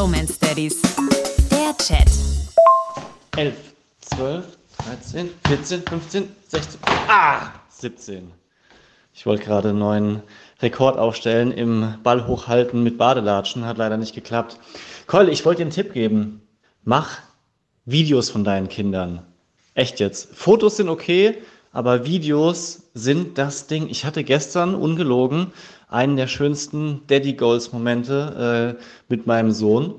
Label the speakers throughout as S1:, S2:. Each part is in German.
S1: Bromance Daddies. Der Chat.
S2: 11, 12, 13, 14, 15, 16, ah, 17. Ich wollte gerade einen neuen Rekord aufstellen im Ball hochhalten mit Badelatschen, hat leider nicht geklappt. Keule, ich wollte dir einen Tipp geben. Mach Videos von deinen Kindern. Echt jetzt. Fotos sind okay, aber Videos sind das Ding. Ich hatte gestern ungelogen einen der schönsten Daddy Goals Momente äh, mit meinem Sohn,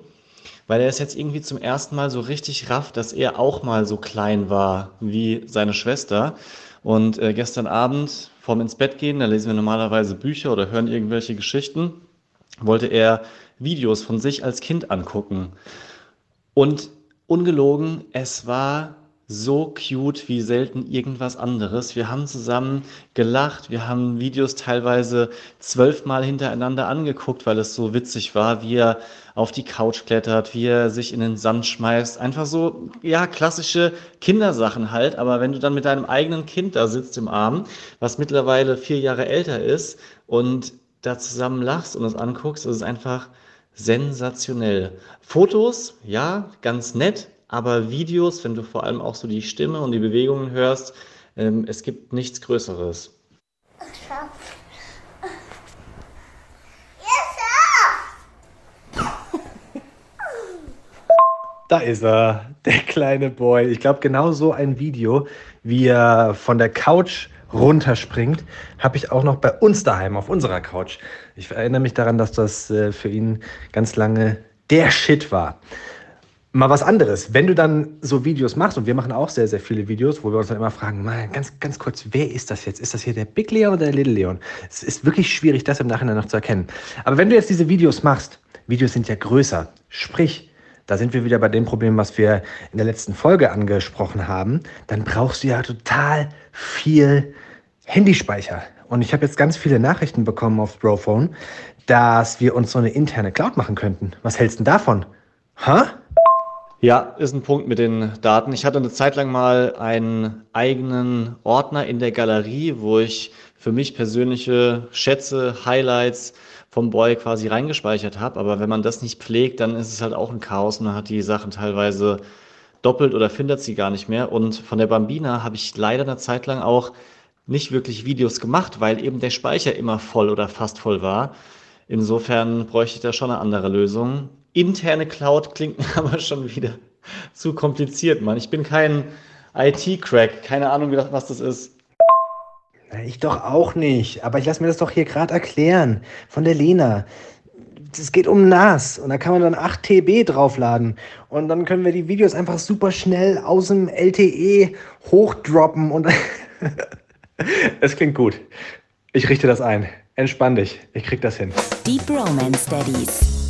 S2: weil er es jetzt irgendwie zum ersten Mal so richtig rafft, dass er auch mal so klein war wie seine Schwester. Und äh, gestern Abend vorm ins Bett gehen, da lesen wir normalerweise Bücher oder hören irgendwelche Geschichten, wollte er Videos von sich als Kind angucken. Und ungelogen, es war so cute wie selten irgendwas anderes. Wir haben zusammen gelacht, wir haben Videos teilweise zwölfmal hintereinander angeguckt, weil es so witzig war, wie er auf die Couch klettert, wie er sich in den Sand schmeißt. Einfach so, ja, klassische Kindersachen halt. Aber wenn du dann mit deinem eigenen Kind da sitzt im Arm, was mittlerweile vier Jahre älter ist und da zusammen lachst und es anguckst, ist es einfach sensationell. Fotos, ja, ganz nett, aber Videos, wenn du vor allem auch so die Stimme und die Bewegungen hörst, ähm, es gibt nichts Größeres.
S3: Da ist er, der kleine Boy. Ich glaube, genau so ein Video, wie er von der Couch runterspringt, habe ich auch noch bei uns daheim auf unserer Couch. Ich erinnere mich daran, dass das äh, für ihn ganz lange der Shit war. Mal was anderes. Wenn du dann so Videos machst, und wir machen auch sehr, sehr viele Videos, wo wir uns dann immer fragen, mal ganz, ganz kurz, wer ist das jetzt? Ist das hier der Big Leon oder der Little Leon? Es ist wirklich schwierig, das im Nachhinein noch zu erkennen. Aber wenn du jetzt diese Videos machst, Videos sind ja größer. Sprich, da sind wir wieder bei dem Problem, was wir in der letzten Folge angesprochen haben. Dann brauchst du ja total viel Handyspeicher. Und ich habe jetzt ganz viele Nachrichten bekommen auf Brophone, dass wir uns so eine interne Cloud machen könnten. Was hältst du davon? Hä?
S2: Ja, ist ein Punkt mit den Daten. Ich hatte eine Zeit lang mal einen eigenen Ordner in der Galerie, wo ich für mich persönliche Schätze, Highlights vom Boy quasi reingespeichert habe. Aber wenn man das nicht pflegt, dann ist es halt auch ein Chaos und man hat die Sachen teilweise doppelt oder findet sie gar nicht mehr. Und von der Bambina habe ich leider eine Zeit lang auch nicht wirklich Videos gemacht, weil eben der Speicher immer voll oder fast voll war. Insofern bräuchte ich da schon eine andere Lösung. Interne Cloud klingt mir aber schon wieder zu kompliziert, Mann. Ich bin kein IT-Crack, keine Ahnung, was das ist.
S3: Ich doch auch nicht. Aber ich lasse mir das doch hier gerade erklären von der Lena. Es geht um NAS und da kann man dann 8 TB draufladen und dann können wir die Videos einfach super schnell aus dem LTE hochdroppen und es klingt gut. Ich richte das ein. Entspann dich. Ich krieg das hin.
S1: Die Bromance Daddies.